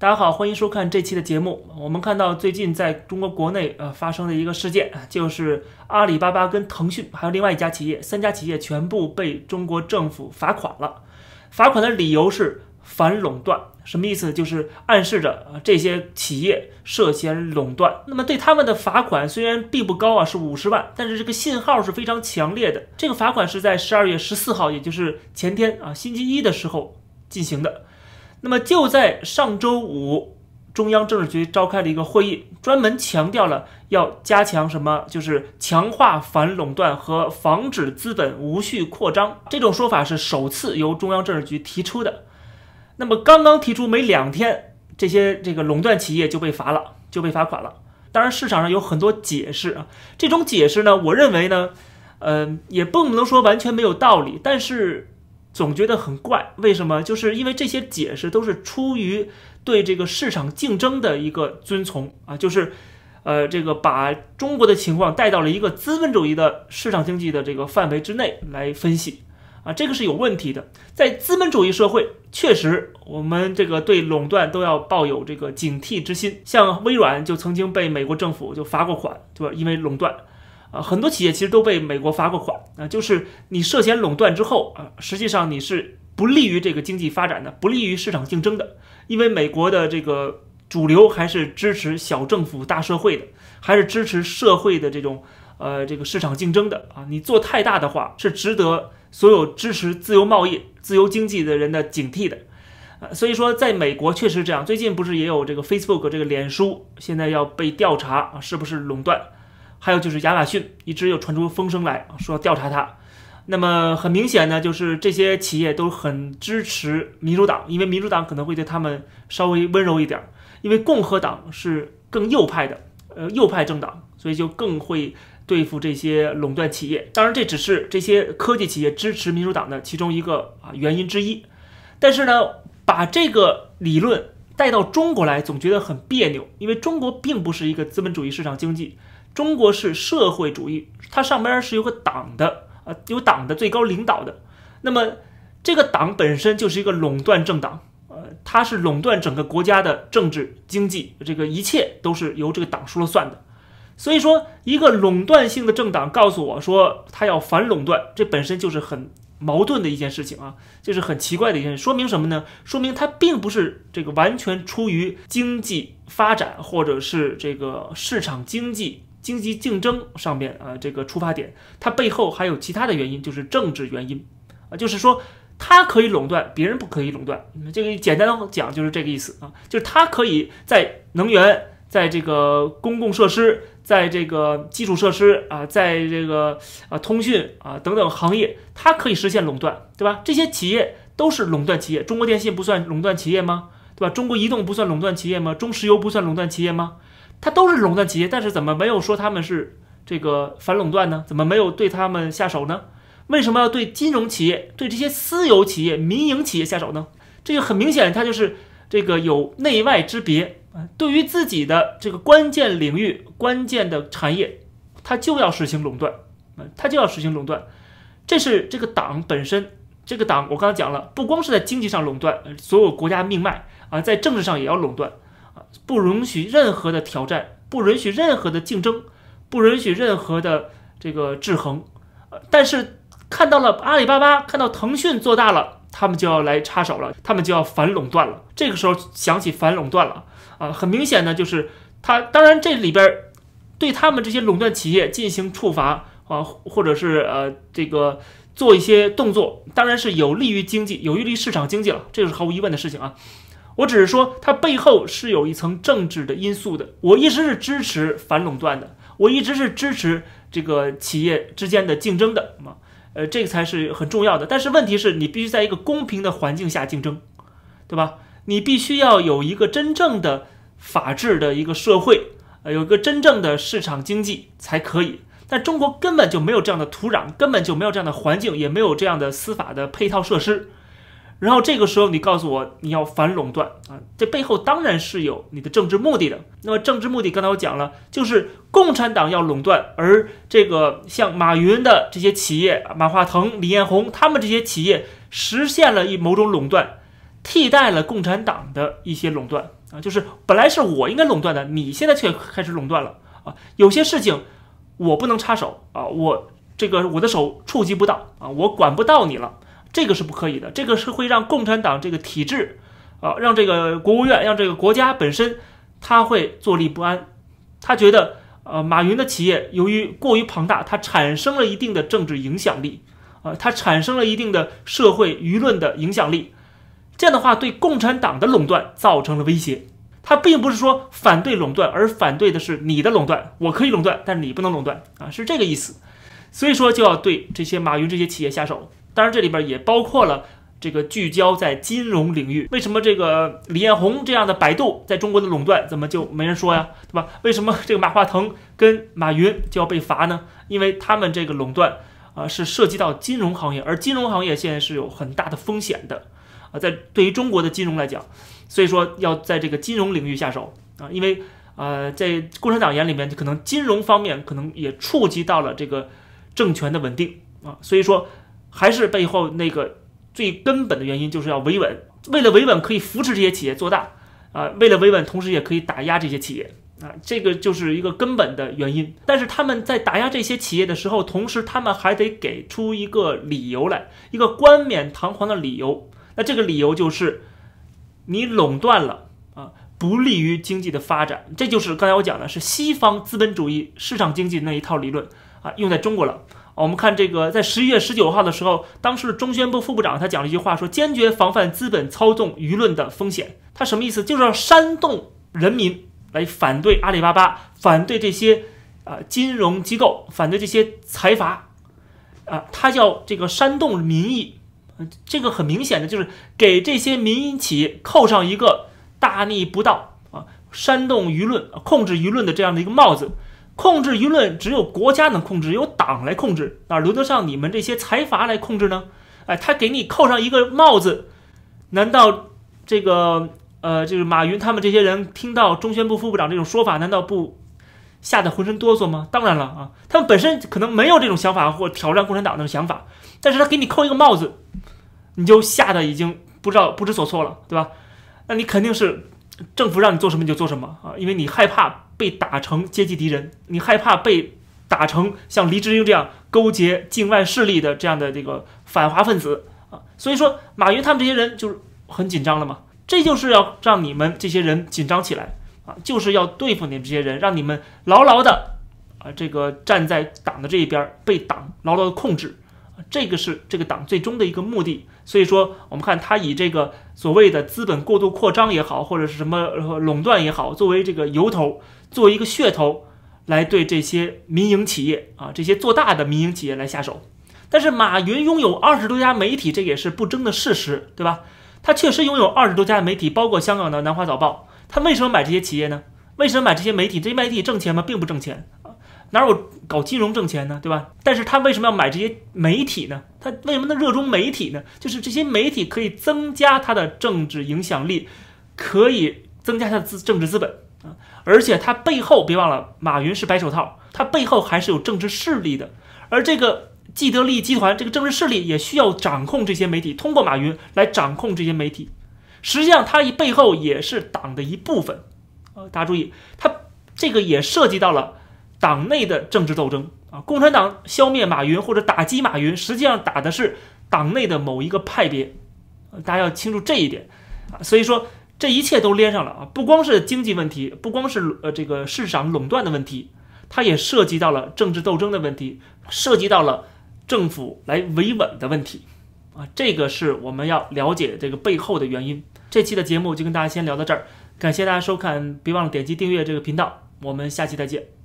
大家好，欢迎收看这期的节目。我们看到最近在中国国内呃发生的一个事件，就是阿里巴巴跟腾讯还有另外一家企业，三家企业全部被中国政府罚款了。罚款的理由是反垄断，什么意思？就是暗示着啊这些企业涉嫌垄断。那么对他们的罚款虽然并不高啊，是五十万，但是这个信号是非常强烈的。这个罚款是在十二月十四号，也就是前天啊星期一的时候进行的。那么就在上周五，中央政治局召开了一个会议，专门强调了要加强什么，就是强化反垄断和防止资本无序扩张。这种说法是首次由中央政治局提出的。那么刚刚提出没两天，这些这个垄断企业就被罚了，就被罚款了。当然市场上有很多解释啊，这种解释呢，我认为呢，呃，也不能说完全没有道理，但是。总觉得很怪，为什么？就是因为这些解释都是出于对这个市场竞争的一个遵从啊，就是，呃，这个把中国的情况带到了一个资本主义的市场经济的这个范围之内来分析啊，这个是有问题的。在资本主义社会，确实我们这个对垄断都要抱有这个警惕之心。像微软就曾经被美国政府就罚过款，对吧？因为垄断。啊，很多企业其实都被美国罚过款。啊，就是你涉嫌垄断之后啊，实际上你是不利于这个经济发展的，不利于市场竞争的，因为美国的这个主流还是支持小政府大社会的，还是支持社会的这种呃这个市场竞争的。啊，你做太大的话是值得所有支持自由贸易、自由经济的人的警惕的。啊，所以说在美国确实这样，最近不是也有这个 Facebook 这个脸书现在要被调查啊，是不是垄断？还有就是亚马逊一直又传出风声来说要调查它，那么很明显呢，就是这些企业都很支持民主党，因为民主党可能会对他们稍微温柔一点，因为共和党是更右派的，呃，右派政党，所以就更会对付这些垄断企业。当然，这只是这些科技企业支持民主党的其中一个啊原因之一。但是呢，把这个理论带到中国来，总觉得很别扭，因为中国并不是一个资本主义市场经济。中国是社会主义，它上边是有个党的啊，有党的最高领导的。那么这个党本身就是一个垄断政党，呃，它是垄断整个国家的政治、经济，这个一切都是由这个党说了算的。所以说，一个垄断性的政党告诉我说他要反垄断，这本身就是很矛盾的一件事情啊，就是很奇怪的一件事。说明什么呢？说明它并不是这个完全出于经济发展或者是这个市场经济。经济竞争上面啊，这个出发点，它背后还有其他的原因，就是政治原因啊，就是说它可以垄断，别人不可以垄断。这个简单的讲就是这个意思啊，就是它可以在能源、在这个公共设施、在这个基础设施啊，在这个啊通讯啊等等行业，它可以实现垄断，对吧？这些企业都是垄断企业，中国电信不算垄断企业吗？对吧？中国移动不算垄断企业吗？中石油不算垄断企业吗？它都是垄断企业，但是怎么没有说他们是这个反垄断呢？怎么没有对他们下手呢？为什么要对金融企业、对这些私有企业、民营企业下手呢？这个很明显，它就是这个有内外之别啊。对于自己的这个关键领域、关键的产业，它就要实行垄断嗯，它就要实行垄断。这是这个党本身，这个党我刚才讲了，不光是在经济上垄断所有国家命脉啊，在政治上也要垄断。不允许任何的挑战，不允许任何的竞争，不允许任何的这个制衡。呃，但是看到了阿里巴巴，看到腾讯做大了，他们就要来插手了，他们就要反垄断了。这个时候想起反垄断了啊，很明显呢，就是他当然这里边对他们这些垄断企业进行处罚啊，或者是呃这个做一些动作，当然是有利于经济，有利于市场经济了，这是毫无疑问的事情啊。我只是说，它背后是有一层政治的因素的。我一直是支持反垄断的，我一直是支持这个企业之间的竞争的嘛，呃，这个才是很重要的。但是问题是你必须在一个公平的环境下竞争，对吧？你必须要有一个真正的法治的一个社会，呃，有一个真正的市场经济才可以。但中国根本就没有这样的土壤，根本就没有这样的环境，也没有这样的司法的配套设施。然后这个时候，你告诉我你要反垄断啊，这背后当然是有你的政治目的的。那么政治目的，刚才我讲了，就是共产党要垄断，而这个像马云的这些企业，马化腾、李彦宏他们这些企业实现了一某种垄断，替代了共产党的一些垄断啊，就是本来是我应该垄断的，你现在却开始垄断了啊。有些事情我不能插手啊，我这个我的手触及不到啊，我管不到你了，这个是不可以的，这个是会让共产党这个体制啊，让这个国务院，让这个国家本身，他会坐立不安，他觉得呃，马云的企业由于过于庞大，它产生了一定的政治影响力啊，它产生了一定的社会舆论的影响力。这样的话，对共产党的垄断造成了威胁。他并不是说反对垄断，而反对的是你的垄断。我可以垄断，但是你不能垄断啊，是这个意思。所以说，就要对这些马云这些企业下手。当然，这里边也包括了这个聚焦在金融领域。为什么这个李彦宏这样的百度在中国的垄断怎么就没人说呀？对吧？为什么这个马化腾跟马云就要被罚呢？因为他们这个垄断啊，是涉及到金融行业，而金融行业现在是有很大的风险的。啊，在对于中国的金融来讲，所以说要在这个金融领域下手啊，因为呃，在共产党眼里面，可能金融方面可能也触及到了这个政权的稳定啊，所以说还是背后那个最根本的原因就是要维稳，为了维稳可以扶持这些企业做大啊，为了维稳同时也可以打压这些企业啊，这个就是一个根本的原因。但是他们在打压这些企业的时候，同时他们还得给出一个理由来，一个冠冕堂皇的理由。那这个理由就是，你垄断了啊，不利于经济的发展。这就是刚才我讲的，是西方资本主义市场经济那一套理论啊，用在中国了。我们看这个，在十一月十九号的时候，当时的中宣部副部长他讲了一句话，说坚决防范资本操纵舆论的风险。他什么意思？就是要煽动人民来反对阿里巴巴，反对这些啊金融机构，反对这些财阀啊，他叫这个煽动民意。这个很明显的就是给这些民营企业扣上一个大逆不道啊、煽动舆论、控制舆论的这样的一个帽子。控制舆论只有国家能控制，由党来控制，哪轮得上你们这些财阀来控制呢？哎，他给你扣上一个帽子，难道这个呃，就是马云他们这些人听到中宣部副部长这种说法，难道不吓得浑身哆嗦吗？当然了啊，他们本身可能没有这种想法或挑战共产党的想法，但是他给你扣一个帽子。你就吓得已经不知道不知所措了，对吧？那你肯定是政府让你做什么你就做什么啊，因为你害怕被打成阶级敌人，你害怕被打成像黎智英这样勾结境外势力的这样的这个反华分子啊。所以说，马云他们这些人就是很紧张了嘛，这就是要让你们这些人紧张起来啊，就是要对付你们这些人，让你们牢牢的啊这个站在党的这一边，被党牢牢的控制。这个是这个党最终的一个目的，所以说我们看他以这个所谓的资本过度扩张也好，或者是什么垄断也好，作为这个由头，作为一个噱头，来对这些民营企业啊，这些做大的民营企业来下手。但是马云拥有二十多家媒体，这也是不争的事实，对吧？他确实拥有二十多家媒体，包括香港的南华早报。他为什么买这些企业呢？为什么买这些媒体？这些媒体挣钱吗？并不挣钱。哪有搞金融挣钱呢，对吧？但是他为什么要买这些媒体呢？他为什么能热衷媒体呢？就是这些媒体可以增加他的政治影响力，可以增加他的资政治资本啊！而且他背后别忘了，马云是白手套，他背后还是有政治势力的。而这个既得利益集团这个政治势力也需要掌控这些媒体，通过马云来掌控这些媒体。实际上，他一背后也是党的一部分啊！大家注意，他这个也涉及到了。党内的政治斗争啊，共产党消灭马云或者打击马云，实际上打的是党内的某一个派别，大家要清楚这一点啊。所以说这一切都连上了啊，不光是经济问题，不光是呃这个市场垄断的问题，它也涉及到了政治斗争的问题，涉及到了政府来维稳的问题啊。这个是我们要了解这个背后的原因。这期的节目就跟大家先聊到这儿，感谢大家收看，别忘了点击订阅这个频道，我们下期再见。